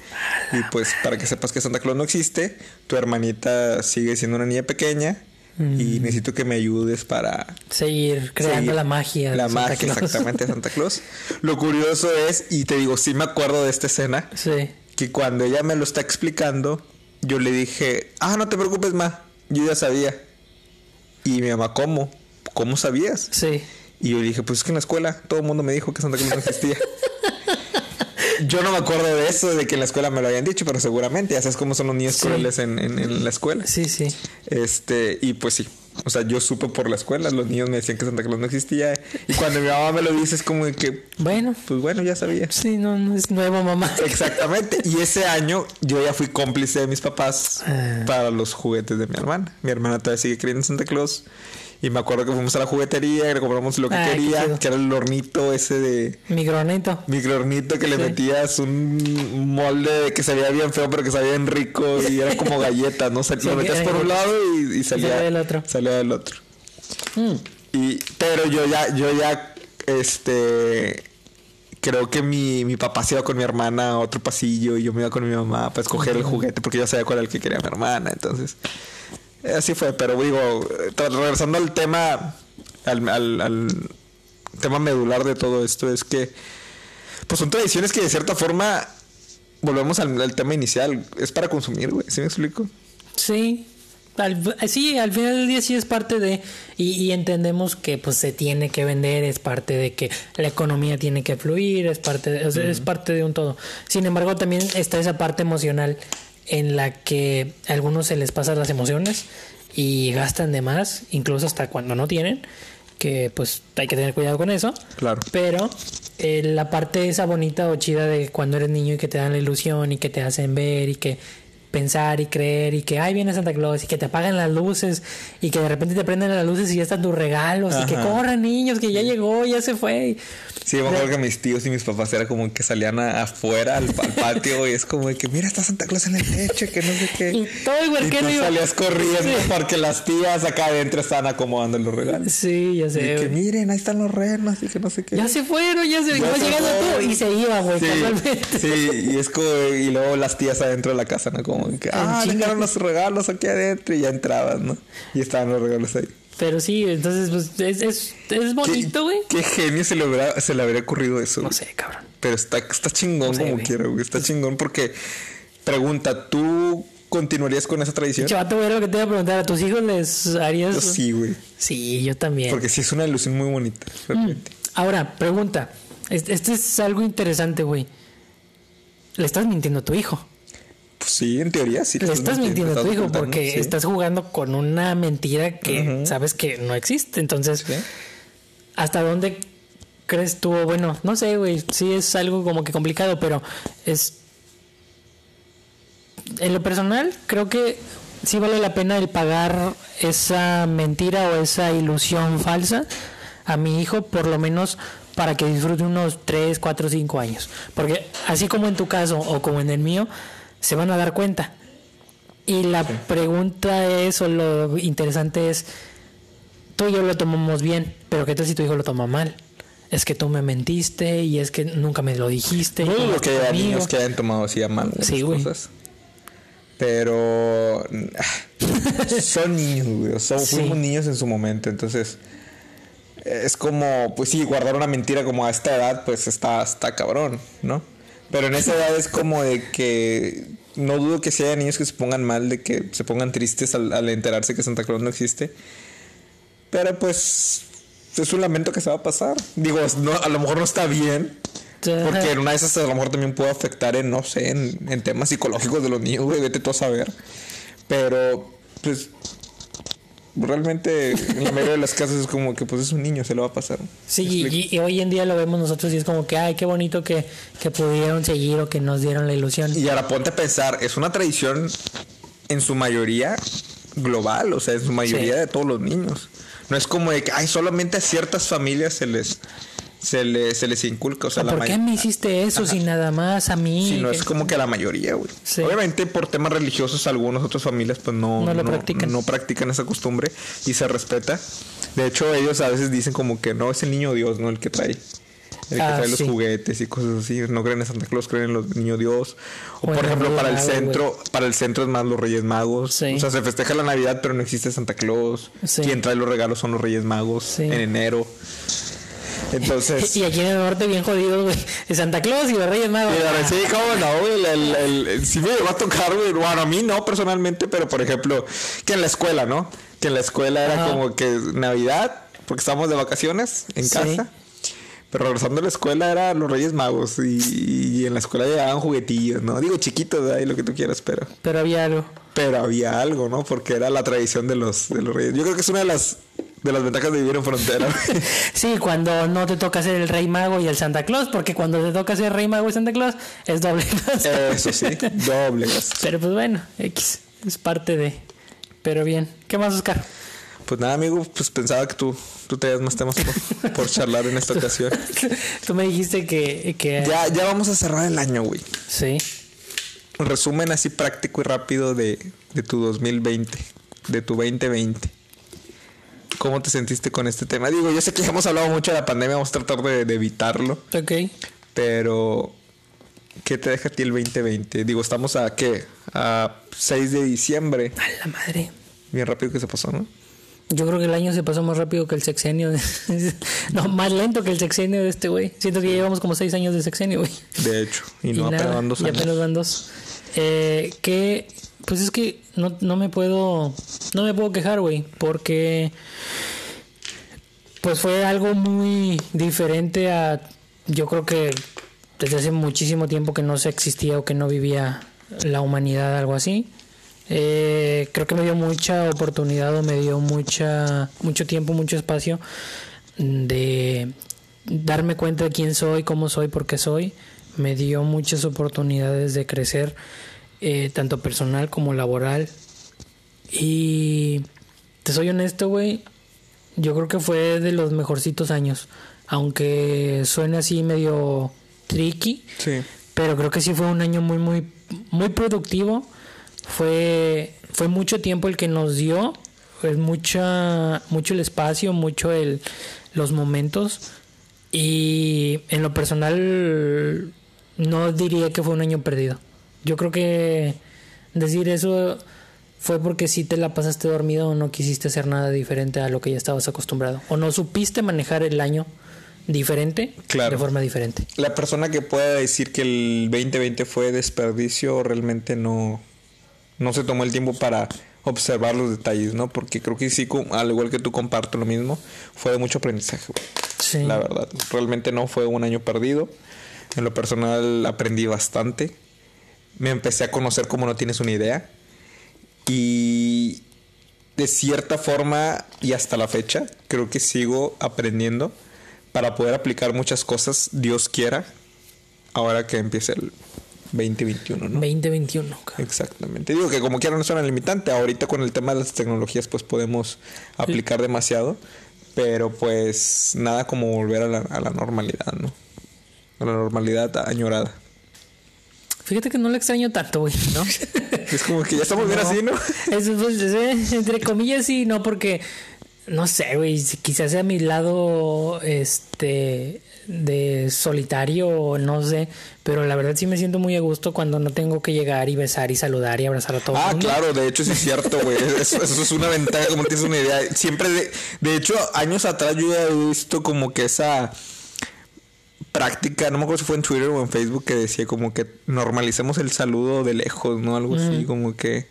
y pues para que sepas que Santa Claus no existe, tu hermanita sigue siendo una niña pequeña y necesito que me ayudes para Seguir creando seguir la magia. de La Santa magia Claus. exactamente de Santa Claus. Lo curioso es, y te digo, sí me acuerdo de esta escena, Sí. que cuando ella me lo está explicando, yo le dije, ah, no te preocupes, ma, yo ya sabía. Y mi mamá, ¿cómo? ¿Cómo sabías? Sí. Y yo le dije, pues es que en la escuela todo el mundo me dijo que Santa Claus no existía. yo no me acuerdo de eso, de que en la escuela me lo hayan dicho, pero seguramente, ya sabes cómo son los niños Sí. crueles en, en- en la escuela. Sí, sí. Este, y pues sí. O sea, yo supe por la escuela, los niños me decían que Santa Claus no existía. Y cuando mi mamá me lo dice, es como de que, Bueno, pues bueno, ya sabía. sí, no, no es nuevo, mamá. Exactamente. Y ese año yo ya fui cómplice de mis papás Ah. para los juguetes de mi hermana. Mi hermana todavía sigue creyendo en Santa Claus. Y me acuerdo que fuimos a la juguetería y le compramos lo que Ah, quería, que era el hornito ese de Micronito. microhornito que le metías un molde de que se veía bien feo pero que sabía bien rico y era como galletas, ¿no? Sal- Sí, lo metías por un lado y, y salía, del otro. salía del otro. Mm. Y, pero yo ya, yo ya, este, creo que mi, mi papá se iba con mi hermana a otro pasillo y yo me iba con mi mamá para escoger el juguete porque yo sabía cuál era el que quería mi hermana. Entonces, así fue. Pero digo, regresando al tema, al, al- al tema medular de todo esto, es que, pues son tradiciones que de cierta forma, volvemos al, al tema inicial, es para consumir, güey. ¿Sí me explico? Sí. Al, sí, al final del día sí es parte de y, y entendemos que pues se tiene que vender, es parte de que la economía tiene que fluir, es parte de, o sea, es parte de un todo. Sin embargo, también está esa parte emocional en la que a algunos se les pasan las emociones y gastan de más, incluso hasta cuando no tienen, que pues hay que tener cuidado con eso. Claro. Pero eh, la parte esa bonita o chida de cuando eres niño y que te dan la ilusión y que te hacen ver y que pensar y creer y que ay viene Santa Claus y que te apagan las luces y que de repente te prenden las luces y ya están tus regalos y que corran niños que ya llegó ya se fue Sí, me acuerdo que mis tíos y mis papás era como que salían a- afuera al, al patio y es como de que mira está Santa Claus en el techo que no sé qué. y todo Y huerquero tú salías corriendo Sí. porque las tías acá adentro estaban acomodando los regalos. sí ya Y sé que güey. miren, ahí están los renos y que no sé qué. ya se fueron ya se Ya se llegando tú y se iba güey Sí, sí, y es como, y luego las tías adentro de la casa, ¿no? Como que, ah, dejaron los regalos aquí adentro y ya entrabas, ¿no? Y estaban los regalos ahí. pero sí entonces pues es, es, es bonito güey ¿Qué, qué genio se le, hubiera, se le habría ocurrido eso? no sé cabrón Pero está, está chingón No sé, como quiera, güey. Está chingón porque, pregunta, ¿tú continuarías con esa tradición? Chavato, güey, lo que te iba a preguntar, ¿a tus hijos les harías? Yo sí, güey. Sí, yo también. Porque sí es una ilusión muy bonita, realmente. Ahora, pregunta. Es- Esto es algo interesante, güey. Le estás mintiendo a tu hijo. Pues sí, en teoría sí. Le estás mintiendo a tu hijo porque sí. estás jugando con una mentira que sabes que no existe. Entonces, Sí. ¿hasta dónde crees tú? Bueno, no sé, güey. Sí es algo como que complicado, pero es... En lo personal, creo que sí vale la pena el pagar esa mentira o esa ilusión falsa a mi hijo, por lo menos para que disfrute unos 3, 4, 5 años. Porque así como en tu caso o como en el mío, se van a dar cuenta. Y la pregunta es, o lo interesante es, tú y yo lo tomamos bien, pero ¿qué tal si tu hijo lo toma mal? Es que tú me mentiste y es que nunca me lo dijiste. No que haya niños que hayan tomado así a mal Sí, cosas. Pero son niños, güey. Son, Sí. Fuimos niños en su momento, entonces es como, pues sí, guardar una mentira como a esta edad, pues está, está cabrón, ¿no? Pero en esa edad es como de que no dudo que si haya niños que se pongan mal, de que se pongan tristes al, al enterarse que Santa Claus no existe. Pero pues es un lamento que se va a pasar. Digo, no, a lo mejor no está bien, porque en una de esas a lo mejor también puede afectar en, no sé, en, en temas psicológicos de los niños, güey, vete tú a saber. Pero, pues, realmente en la mayoría de las casos es como que pues es un niño, se lo va a pasar. Sí, y, y hoy en día lo vemos nosotros y es como que, ay, qué bonito que, que pudieron seguir o que nos dieron la ilusión. Y ahora ponte a pensar, es una tradición en su mayoría global, o sea, en su mayoría Sí. de todos los niños. No es como de que, ay, solamente a ciertas familias se les, se les, se les inculca, o sea, ¿O la ¿Por qué may- me hiciste eso si nada más a mí? Sí, no es como que la mayoría, güey. Sí. Obviamente por temas religiosos algunas otras familias pues no, No lo practican. no practican esa costumbre y se respeta. De hecho, ellos a veces dicen como que no, es el niño Dios, ¿no? El que trae. El que Ah, trae los juguetes y cosas así. No creen en Santa Claus, creen en los niños Dios. O, por ejemplo, para el centro, para el centro es más los Reyes Magos. Sí. O sea, se festeja la Navidad, pero no existe Santa Claus. Sí. Quien trae los regalos son los Reyes Magos en enero. Entonces. Y aquí en el norte, bien jodido, güey. De Santa Claus y los Reyes Magos. Y sí, cómo no, güey. El, el, el- el- sí me llegó a tocar, güey. Bueno, a mí no personalmente, pero por ejemplo, que en la escuela, ¿no? Que en la escuela era Ajá. como que Navidad, porque estábamos de vacaciones en Sí. casa. Pero regresando a la escuela era los Reyes Magos y, y en la escuela llegaban juguetillos, ¿no? Digo chiquitos. Y lo que tú quieras, pero... Pero había algo. Pero había algo, ¿no? Porque era la tradición de los, de los Reyes. Yo creo que es una de las, de las ventajas de vivir en frontera. Sí, cuando no te toca ser el Rey Mago y el Santa Claus, porque cuando te toca ser Rey Mago y Santa Claus es doble gasto. Eso sí, doble gasto. Pero pues bueno, X es parte de. Pero bien, ¿qué más, Oscar? Pues nada, amigo, pues pensaba que tú, tú tenías más temas por, por charlar en esta ocasión. Tú me dijiste que. que Ya, ya vamos a cerrar el año, güey. Sí. Resumen así práctico y rápido de, de tu 2020, de tu 2020. ¿Cómo te sentiste con este tema? Digo, yo sé que ya hemos hablado mucho de la pandemia, vamos a tratar de, de evitarlo, Ok. pero ¿qué te deja a ti el 2020? Digo, estamos a qué? A 6 de diciembre. A la madre. Bien rápido que se pasó, ¿no? Yo creo que el año se pasó más rápido que el sexenio. de- no, más lento que el sexenio de este güey. Siento que ya llevamos como seis años de sexenio, güey. De hecho, y no nada, apenas van dos y años. apenas van dos. Eh, que, pues es que no, no me puedo, no me puedo quejar, güey, porque pues fue algo muy diferente a, yo creo que desde hace muchísimo tiempo que no se existía o que no vivía la humanidad, algo así. Eh, creo que me dio mucha oportunidad o me dio mucha, mucho tiempo, mucho espacio de darme cuenta de quién soy, cómo soy, por qué soy. Me dio muchas oportunidades de crecer, eh, tanto personal como laboral. Y te soy honesto, güey, yo creo que fue de los mejorcitos años. Aunque suene así medio tricky, Sí. pero creo que sí fue un año muy, muy, muy productivo. Fue, fue mucho tiempo el que nos dio, es mucha, mucho el espacio, mucho el, los momentos. Y en lo personal, no diría que fue un año perdido. Yo creo que decir eso fue porque si te la pasaste dormido o no quisiste hacer nada diferente a lo que ya estabas acostumbrado. O no supiste manejar el año diferente Claro. de forma diferente. La persona que pueda decir que el 2020 fue desperdicio realmente no, no se tomó el tiempo para observar los detalles, ¿no? Porque creo que sí, al igual que tú comparto lo mismo, fue de mucho aprendizaje, güey. Sí. La verdad, realmente no fue un año perdido. En lo personal aprendí bastante. Me empecé a conocer como no tienes una idea. Y de cierta forma y hasta la fecha, creo que sigo aprendiendo para poder aplicar muchas cosas, Dios quiera, ahora que empiece el 2021, ¿no? 2021. cabrón. Exactamente. Digo que como quiera no es una limitante. Ahorita con el tema de las tecnologías pues podemos aplicar demasiado. Pero pues nada como volver a la, a la normalidad, ¿no? A la normalidad añorada. Fíjate que no lo extraño tanto, güey, ¿no? Es como que ya estamos bien No. así, ¿no? Eso, pues, eh, entre comillas, sí, no, porque no sé, güey, quizás sea mi lado este de solitario o no sé, pero la verdad sí me siento muy a gusto cuando no tengo que llegar y besar y saludar y abrazar a todo el Ah, mundo. claro, de hecho sí es cierto, güey. Eso, eso es una ventaja, como tienes una idea. Siempre, de, de hecho, años atrás yo ya he visto como que esa práctica, no me acuerdo si fue en Twitter o en Facebook, que decía como que normalicemos el saludo de lejos, ¿no? Algo así, como que...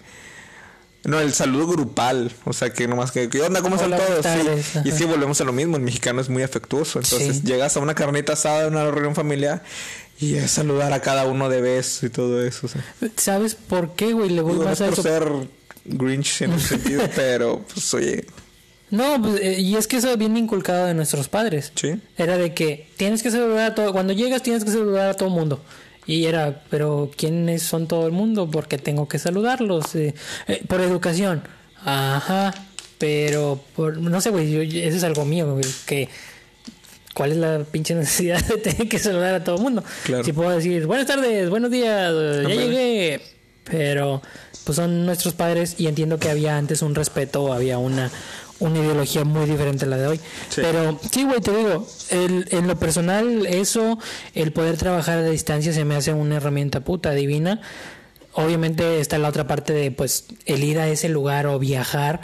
No, el saludo grupal, o sea que nomás que, ¿qué onda? ¿Cómo están todos? Y es que volvemos a lo mismo, el mexicano es muy afectuoso, entonces Sí. llegas a una carnita asada, una reunión familiar y es saludar a cada uno de besos y todo eso. o sea. ¿Sabes por qué, güey? Le voy Digo, no más es a por ser Grinch en ese sentido, pero pues oye, No, pues, eh, y es que eso viene inculcado de nuestros padres. sí. Era de que tienes que saludar a todo, cuando llegas tienes que saludar a todo el mundo. Y era, pero ¿quiénes son todo el mundo? Porque tengo que saludarlos. eh, eh, por educación. Ajá. Pero, por, no sé, güey, eso es algo mío, que... ¿Cuál es la pinche necesidad de tener que saludar a todo el mundo? Claro. Si puedo decir, buenas tardes, buenos días, eh, ya llegué. Pero, pues son nuestros padres y entiendo que había antes un respeto, había una una ideología muy diferente a la de hoy. Sí. Pero sí, güey, te digo, el, en lo personal, eso, el poder trabajar a distancia se me hace una herramienta puta divina. Obviamente está la otra parte de, pues, el ir a ese lugar o viajar,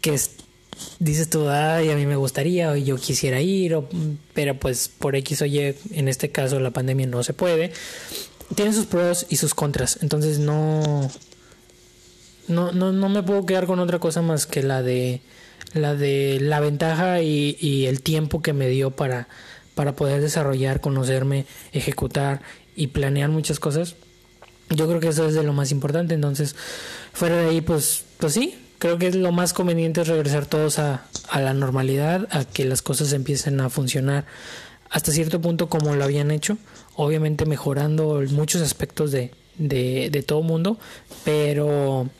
que es, dices tú, ay, a mí me gustaría o yo quisiera ir, o, pero pues por X o Y, en este caso la pandemia no se puede. Tiene sus pros y sus contras, entonces no, no, no, no me puedo quedar con otra cosa más que la de la de la ventaja y, el tiempo que me dio para, para poder desarrollar, conocerme, ejecutar y planear muchas cosas. Yo creo que eso es de lo más importante. Entonces, fuera de ahí, pues, pues sí, creo que es lo más conveniente es regresar todos a, a la normalidad, a que las cosas empiecen a funcionar hasta cierto punto como lo habían hecho, obviamente mejorando muchos aspectos de, de, de todo mundo, pero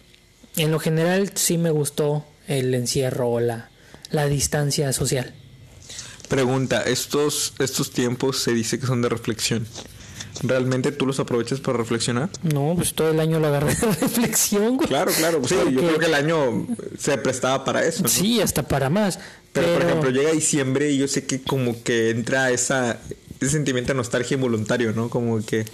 en lo general sí me gustó el encierro o la, la distancia social. Pregunta, estos, estos tiempos se dice que son de reflexión. ¿Realmente tú los aprovechas para reflexionar? No, pues todo el año lo agarré de reflexión, güey. Claro, claro. pues sí, yo creo que el año se prestaba para eso. ¿no? Sí, hasta para más. Pero, Pero, por ejemplo, llega diciembre y yo sé que como que entra esa, ese sentimiento de nostalgia involuntario, ¿no? Como que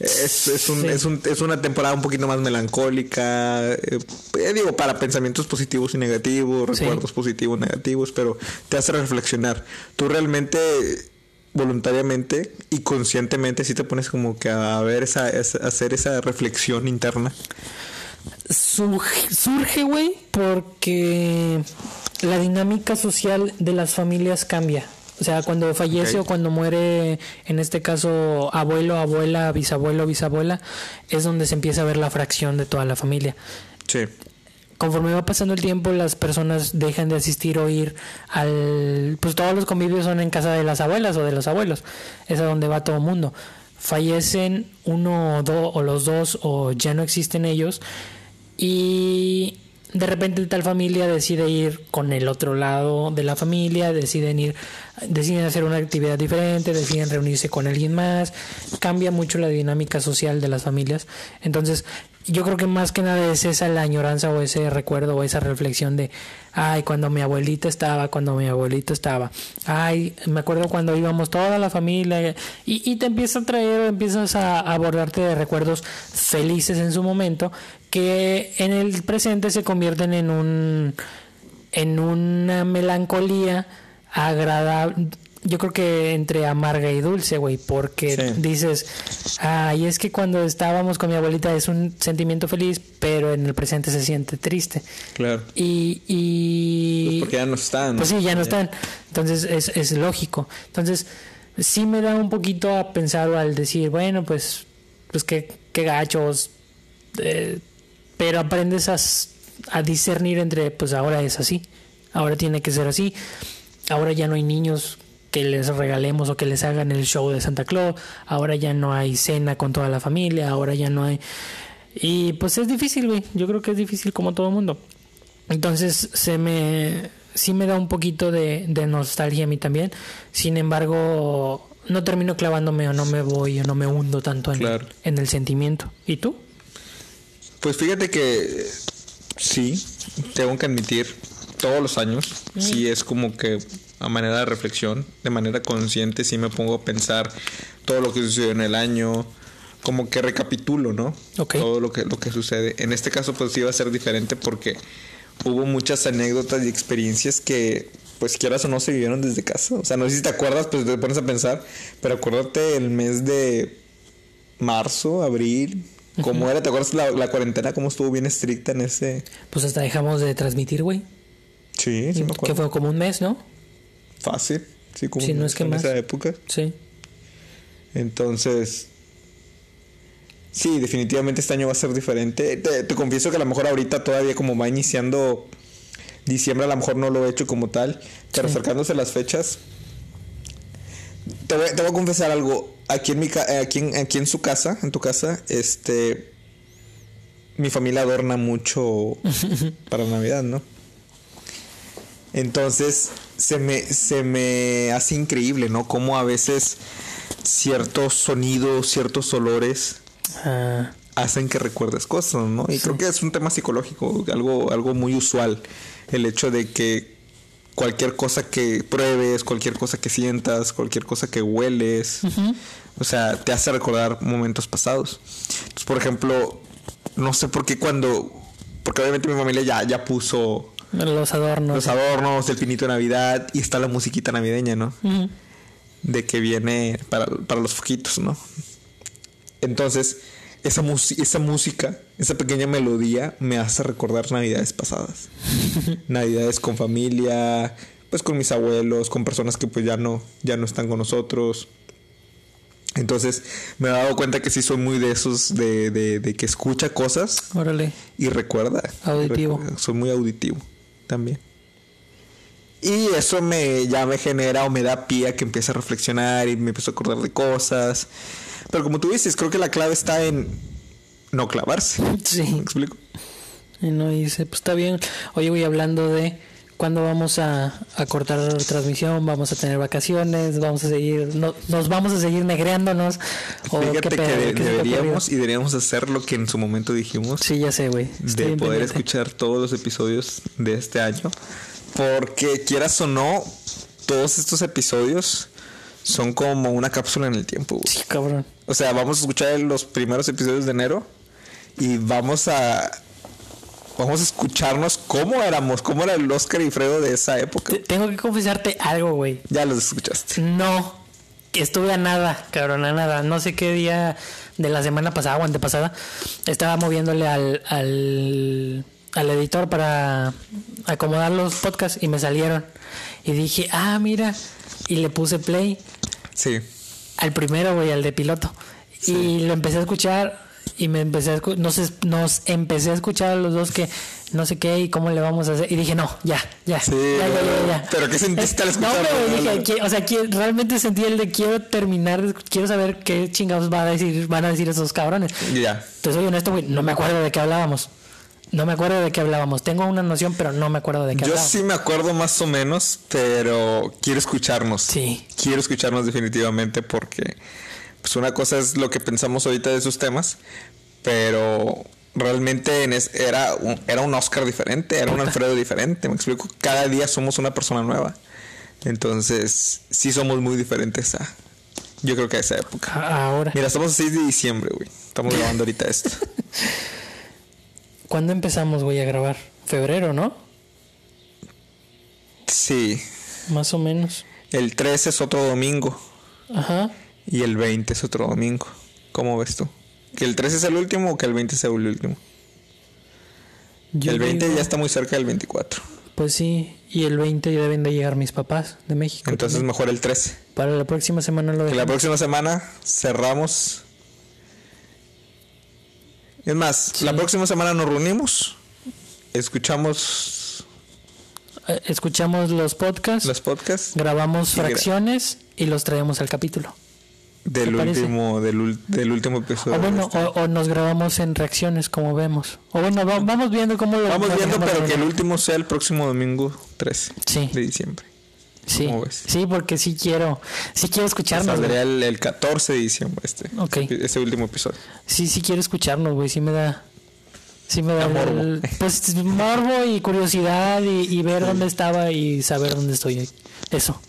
es, es, un, Sí. es, un- es una temporada un poquito más melancólica, eh, eh, digo, para pensamientos positivos y negativos, Sí. recuerdos positivos, negativos, pero te hace reflexionar. Tú realmente voluntariamente y conscientemente sí te pones como que a ver esa, esa- hacer esa reflexión interna. surge, surge, güey, porque la dinámica social de las familias cambia. O sea, cuando fallece o cuando muere, en este caso, abuelo, abuela, bisabuelo, bisabuela, es donde se empieza a ver la fracción de toda la familia. Sí. Conforme va pasando el tiempo, las personas dejan de asistir o ir al... Pues todos los convivios son en casa de las abuelas o de los abuelos. Es a donde va todo el mundo. Fallecen uno o dos o los dos o ya no existen ellos y de repente tal familia decide ir con el otro lado de la familia, deciden ir, deciden hacer una actividad diferente, deciden reunirse con alguien más, cambia mucho la dinámica social de las familias. Entonces, yo creo que más que nada es esa la añoranza o ese recuerdo o esa reflexión de, ay, cuando mi abuelita estaba, cuando mi abuelito estaba, ay, me acuerdo cuando íbamos toda la familia y, y te empieza a traer, empiezas a abordarte de recuerdos felices en su momento que en el presente se convierten en un en una melancolía agradable yo creo que entre amarga y dulce, güey, porque Sí. dices, ay, es que cuando estábamos con mi abuelita es un sentimiento feliz, pero en el presente se siente triste. Claro. Y, y Pues porque ya no están. pues sí, ya no están. Entonces es, es lógico. Entonces sí me da un poquito a pensar al decir, bueno, pues, pues qué, qué gachos. eh, pero aprendes a, a discernir entre, pues ahora es así. Ahora tiene que ser así. Ahora ya no hay niños que les regalemos o que les hagan el show de Santa Claus. Ahora ya no hay cena con toda la familia. Ahora ya no hay... Y pues es difícil, güey. Yo creo que es difícil como todo mundo. Entonces se me sí me da un poquito de, de nostalgia a mí también. Sin embargo, no termino clavándome o no me voy o no me hundo tanto en, Claro. en el sentimiento. ¿Y tú? Pues fíjate que sí, tengo que admitir, todos los años, sí es como que a manera de reflexión, de manera consciente, sí me pongo a pensar todo lo que sucedió en el año, como que recapitulo, ¿no? Ok. Todo lo que, lo que sucede. En este caso, pues sí va a ser diferente porque hubo muchas anécdotas y experiencias que, pues quieras o no, se vivieron desde casa. O sea, no sé si te acuerdas, pues te pones a pensar, pero acuérdate el mes de marzo, abril, cómo era, ¿te acuerdas la, la cuarentena, cómo estuvo bien estricta en ese... Pues hasta dejamos de transmitir, güey. Sí, sí me Que acuerdo. fue como un mes, ¿no? Fácil, sí, como Sí, no es que en más. esa época. Sí. Entonces, sí, definitivamente este año va a ser diferente. Te, te confieso que a lo mejor ahorita todavía como va iniciando diciembre, a lo mejor no lo he hecho como tal, pero Sí. acercándose las fechas, te voy, te voy a confesar algo. Aquí en mi ca- aquí en, aquí en su casa, en tu casa, este, mi familia adorna mucho para Navidad, ¿no? Entonces se me, se me hace increíble, ¿no? Cómo a veces ciertos sonidos, ciertos olores Ah, hacen que recuerdes cosas, ¿no? Y creo que es un tema psicológico, algo, algo muy usual, el hecho de que cualquier cosa que pruebes, cualquier cosa que sientas, cualquier cosa que hueles, o sea, te hace recordar momentos pasados. Entonces, por ejemplo, no sé por qué cuando, porque obviamente mi familia ya, ya puso los adornos. Los adornos, el pinito de Navidad y está la musiquita navideña, ¿no? De que viene para, para, los foquitos, ¿no? Entonces, esa, esa música, esa pequeña melodía me hace recordar navidades pasadas. navidades con familia, pues con mis abuelos, con personas que pues ya no, ya no están con nosotros. Entonces me he dado cuenta que sí soy muy de esos de, de, que escucha cosas Órale. y recuerda. Auditivo. soy muy auditivo también. Y eso me ya me genera o me da pie a que empiece a reflexionar y me empiezo a acordar de cosas. Pero como tú dices, creo que la clave está en no clavarse. Sí. ¿Me explico? Y no dice, pues está bien. Oye, voy hablando de cuándo vamos a, a, cortar la transmisión, vamos a tener vacaciones, vamos a seguir, no, nos vamos a seguir negreándonos. Fíjate que deberíamos y deberíamos hacer lo que en su momento dijimos. Sí, ya sé, güey. De poder escuchar todos los episodios de este año. Porque quieras o no, todos estos episodios son como una cápsula en el tiempo. Sí, cabrón. O sea, vamos a escuchar los primeros episodios de enero y vamos a vamos a escucharnos cómo éramos, cómo era el Oscar y Fredo de esa época. tengo que confesarte algo, güey. Ya los escuchaste. No, estuve a nada, cabrón, a nada. No sé qué día de la semana pasada o antepasada estaba moviéndole al, al, al editor para acomodar los podcasts y me salieron. Y dije, ah, mira. Y le puse play. Sí. Al primero, güey, al de piloto. Y lo empecé a escuchar y me empecé a nos, nos empecé a escuchar a los dos que no sé qué y cómo le vamos a hacer y dije no ya ya sí, ya, ya, ya, pero qué sentiste al escuchar no dije o sea realmente sentí el de quiero terminar quiero saber qué chingados van a decir van a decir esos cabrones ya entonces soy honesto güey no me acuerdo de qué hablábamos no me acuerdo de qué hablábamos. Tengo una noción, pero no me acuerdo de qué Yo hablábamos. sí me acuerdo más o menos, pero quiero escucharnos. Sí. Quiero escucharnos definitivamente porque pues una cosa es lo que pensamos ahorita de esos temas, pero realmente era, un, era un Oscar diferente, era un Alfredo diferente, me explico, cada día somos una persona nueva. Entonces, sí somos muy diferentes a, yo creo que a esa época. Ahora. Mira, estamos a 6 de diciembre, güey. Estamos grabando ahorita esto. ¿Cuándo empezamos, güey, a grabar? Febrero, ¿no? Sí. Más o menos. El 13 es otro domingo. Ajá. Y el 20 es otro domingo. ¿Cómo ves tú? ¿Que el 13 es el último o que el 20 sea el último? el 20 ya está muy cerca del 24. Pues sí, y el 20 ya deben de llegar mis papás de México. Entonces mejor el 13. Para la próxima semana lo dejamos. Que la próxima semana cerramos. Es más, la próxima semana nos reunimos, escuchamos... Eh, escuchamos los podcasts. Los podcasts. Grabamos fracciones y los traemos al capítulo. Del último, del, del, último episodio. O bueno, este. o, nos grabamos en reacciones, como vemos. O bueno, vamos viendo cómo lo Vamos viendo, pero que el último sea el próximo domingo 13 sí. de diciembre. Sí, sí, porque sí quiero, sí quiero escucharnos. Saldría el, el, 14 de diciembre este, este último episodio. Sí, sí quiero escucharnos, güey, sí me da, sí me da, morbo. pues morbo y curiosidad y, ver dónde estaba y saber dónde estoy. Eso.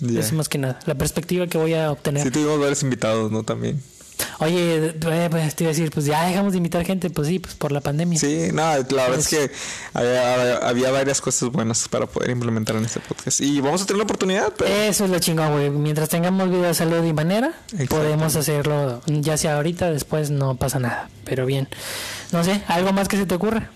Eso más que nada. La perspectiva que voy a obtener. Sí, tuvimos varios invitados, ¿no? También. Oye, eh, pues te iba a decir, pues ya dejamos de invitar gente, pues sí, pues por la pandemia. Sí, no, la verdad es que había, varias cosas buenas para poder implementar en este podcast. Y vamos a tener la oportunidad. Eso es lo chingón, güey. Mientras tengamos vida salud y manera, podemos hacerlo, ya sea ahorita, después no pasa nada. Pero bien. No sé, ¿algo más que se te ocurra?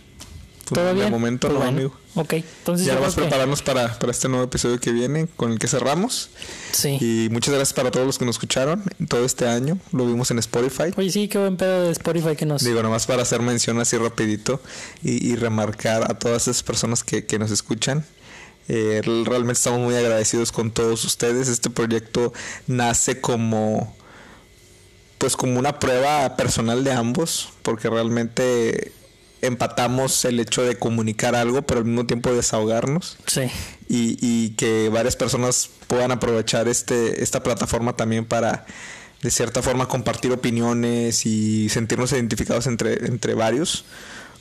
Pues, ¿Todo bien? De momento pues no, amigo. Ok, entonces ya vamos a prepararnos para, para este nuevo episodio que viene, con el que cerramos. Sí. Y muchas gracias para todos los que nos escucharon todo este año. Lo vimos en Spotify. Oye, sí, qué buen pedo de Spotify que nos... Digo, nomás para hacer mención así rapidito y, remarcar a todas esas personas que, que nos escuchan. Eh, realmente estamos muy agradecidos con todos ustedes. Este proyecto nace como pues como una prueba personal de ambos, porque realmente empatamos el hecho de comunicar algo, pero al mismo tiempo desahogarnos. Sí. Y, y que varias personas puedan aprovechar este, esta plataforma también para de cierta forma compartir opiniones y sentirnos identificados entre, entre varios.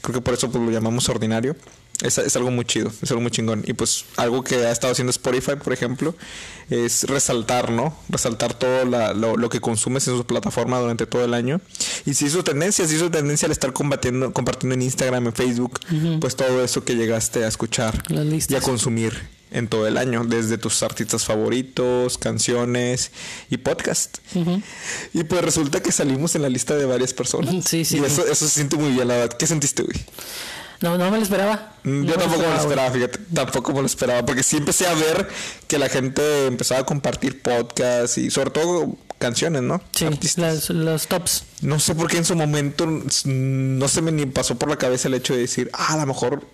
Creo que por eso pues, lo llamamos ordinario. Es, es, algo muy chido, es algo muy chingón. Y pues algo que ha estado haciendo Spotify, por ejemplo, es resaltar, ¿no? Resaltar todo la, lo, lo, que consumes en su plataforma durante todo el año. Y si hizo tendencia, si hizo tendencia al estar combatiendo, compartiendo en Instagram, en Facebook, uh -huh. pues todo eso que llegaste a escuchar y a consumir en todo el año, desde tus artistas favoritos, canciones y podcast. Uh -huh. Y pues resulta que salimos en la lista de varias personas. Sí, sí. Y eso, eso se siente muy bien, la verdad. ¿Qué sentiste, güey? No, no me lo esperaba. Yo no tampoco me lo esperaba, fíjate. Tampoco me lo esperaba. Porque sí empecé a ver que la gente empezaba a compartir podcasts y sobre todo canciones, ¿no? Sí, las, los tops. No sé por qué en su momento no se me ni pasó por la cabeza el hecho de decir, ah, a lo mejor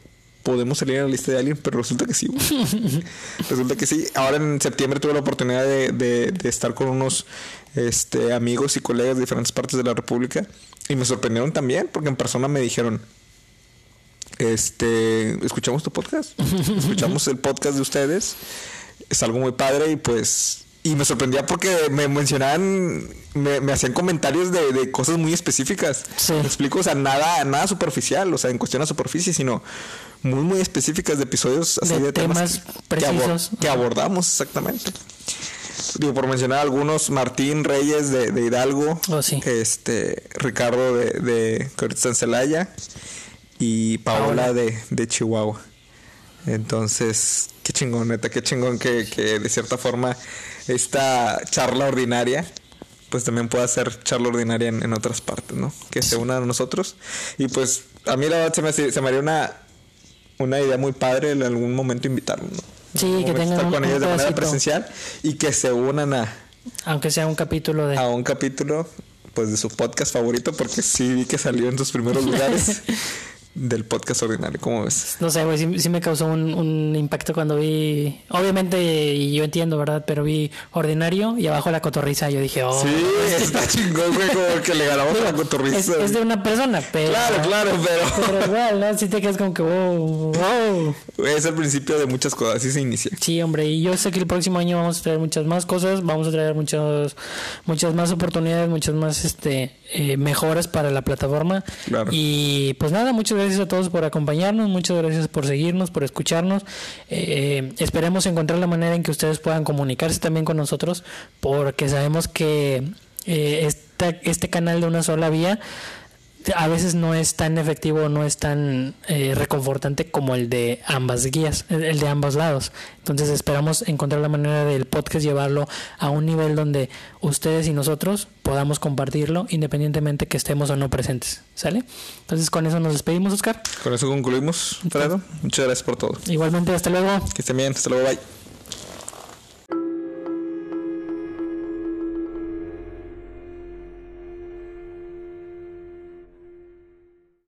podemos salir en la lista de alguien, pero resulta que sí. resulta que sí. Ahora en septiembre tuve la oportunidad de, de, de, estar con unos este, amigos y colegas de diferentes partes de la República y me sorprendieron también porque en persona me dijeron, este, escuchamos tu podcast, escuchamos el podcast de ustedes, es algo muy padre y pues y me sorprendía porque me mencionaban, me, me hacían comentarios de, de, cosas muy específicas. Sí. Me explico, o sea, nada, nada superficial, o sea, en cuestión a superficie, sino muy, muy específicas de episodios así de, de temas, temas que, precisos. Que, abor que, abordamos exactamente. Digo, por mencionar algunos, Martín Reyes de, de Hidalgo, oh, sí. este Ricardo de, de Cortez Celaya y Paola, Paola. De, de Chihuahua. Entonces, qué chingón, neta, qué chingón que, que de cierta forma esta charla ordinaria pues también pueda ser charla ordinaria en, en, otras partes, ¿no? Que se unan a nosotros. Y pues a mí la verdad se me, se me haría una, una idea muy padre en algún momento invitarlos, ¿no? Sí, que tengan estar un, con ellos un de manera presencial y que se unan a aunque sea un capítulo de a un capítulo pues de su podcast favorito porque sí vi que salió en sus primeros lugares del podcast ordinario, ¿cómo ves? No sé, güey, sí, sí, me causó un, un, impacto cuando vi, obviamente, y yo entiendo, ¿verdad? Pero vi ordinario y abajo la cotorriza, yo dije, oh. Sí, está chingón, güey, como que le ganamos a la cotorriza. Es, es, de una persona, pero. Claro, claro, pero. Pero igual, ¿no? Sí te quedas como que, wow, wow. Es el principio de muchas cosas, así se inicia. Sí, hombre, y yo sé que el próximo año vamos a traer muchas más cosas, vamos a traer muchos, muchas más oportunidades, muchas más este eh, mejoras para la plataforma. Claro. Y pues nada, muchas gracias a todos por acompañarnos, muchas gracias por seguirnos, por escucharnos. Eh, esperemos encontrar la manera en que ustedes puedan comunicarse también con nosotros, porque sabemos que eh, esta, este canal de una sola vía a veces no es tan efectivo, no es tan eh, reconfortante como el de ambas guías, el de ambos lados. Entonces esperamos encontrar la manera del podcast llevarlo a un nivel donde ustedes y nosotros podamos compartirlo independientemente que estemos o no presentes. ¿Sale? Entonces con eso nos despedimos, Oscar. Con eso concluimos, Fredo. Muchas gracias por todo. Igualmente, hasta luego. Que estén bien, hasta luego, bye.